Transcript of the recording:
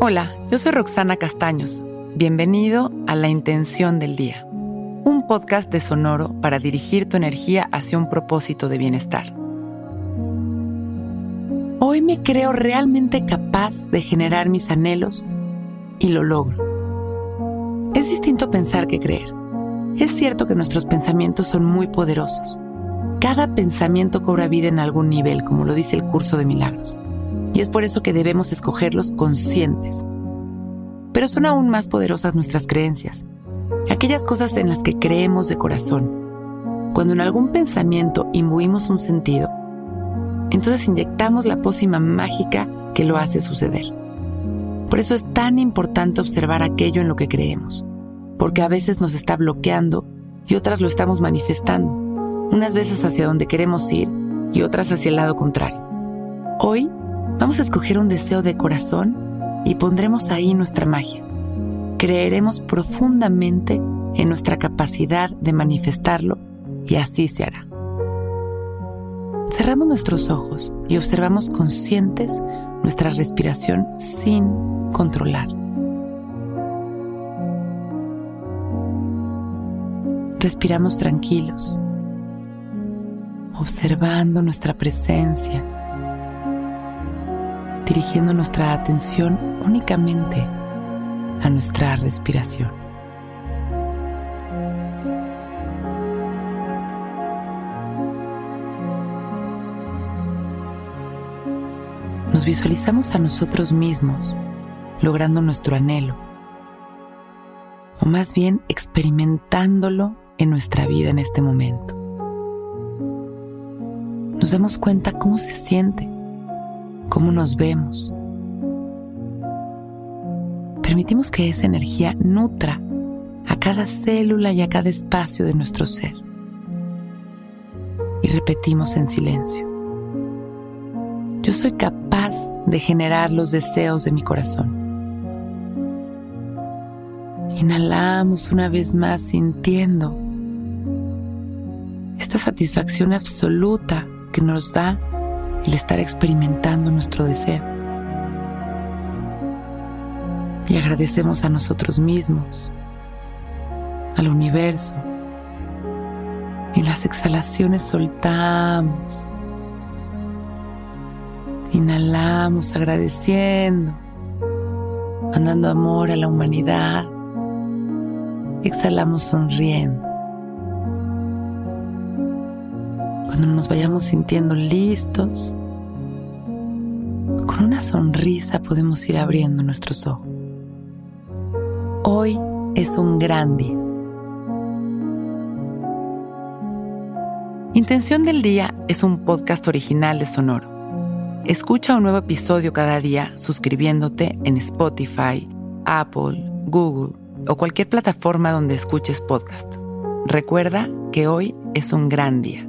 Hola, yo soy Roxana Castaños. Bienvenido a La Intención del Día, un podcast de Sonoro para dirigir tu energía hacia un propósito de bienestar. Hoy me creo realmente capaz de generar mis anhelos y lo logro. Es distinto pensar que creer. Es cierto que nuestros pensamientos son muy poderosos. Cada pensamiento cobra vida en algún nivel, como lo dice el curso de milagros y es por eso que debemos escogerlos conscientes. Pero son aún más poderosas nuestras creencias, aquellas cosas en las que creemos de corazón. Cuando en algún pensamiento imbuimos un sentido, entonces inyectamos la pócima mágica que lo hace suceder. Por eso es tan importante observar aquello en lo que creemos, porque a veces nos está bloqueando y otras lo estamos manifestando, unas veces hacia donde queremos ir y otras hacia el lado contrario. Hoy Vamos a escoger un deseo de corazón y pondremos ahí nuestra magia. Creeremos profundamente en nuestra capacidad de manifestarlo y así se hará. Cerramos nuestros ojos y observamos conscientes nuestra respiración sin controlar. Respiramos tranquilos, observando nuestra presencia dirigiendo nuestra atención únicamente a nuestra respiración. Nos visualizamos a nosotros mismos logrando nuestro anhelo, o más bien experimentándolo en nuestra vida en este momento. Nos damos cuenta cómo se siente cómo nos vemos. Permitimos que esa energía nutra a cada célula y a cada espacio de nuestro ser. Y repetimos en silencio. Yo soy capaz de generar los deseos de mi corazón. Inhalamos una vez más sintiendo esta satisfacción absoluta que nos da el estar experimentando nuestro deseo. Y agradecemos a nosotros mismos, al universo. En las exhalaciones soltamos. Inhalamos agradeciendo, mandando amor a la humanidad. Exhalamos sonriendo. Cuando nos vayamos sintiendo listos, con una sonrisa podemos ir abriendo nuestros ojos. Hoy es un gran día. Intención del Día es un podcast original de Sonoro. Escucha un nuevo episodio cada día suscribiéndote en Spotify, Apple, Google o cualquier plataforma donde escuches podcast. Recuerda que hoy es un gran día.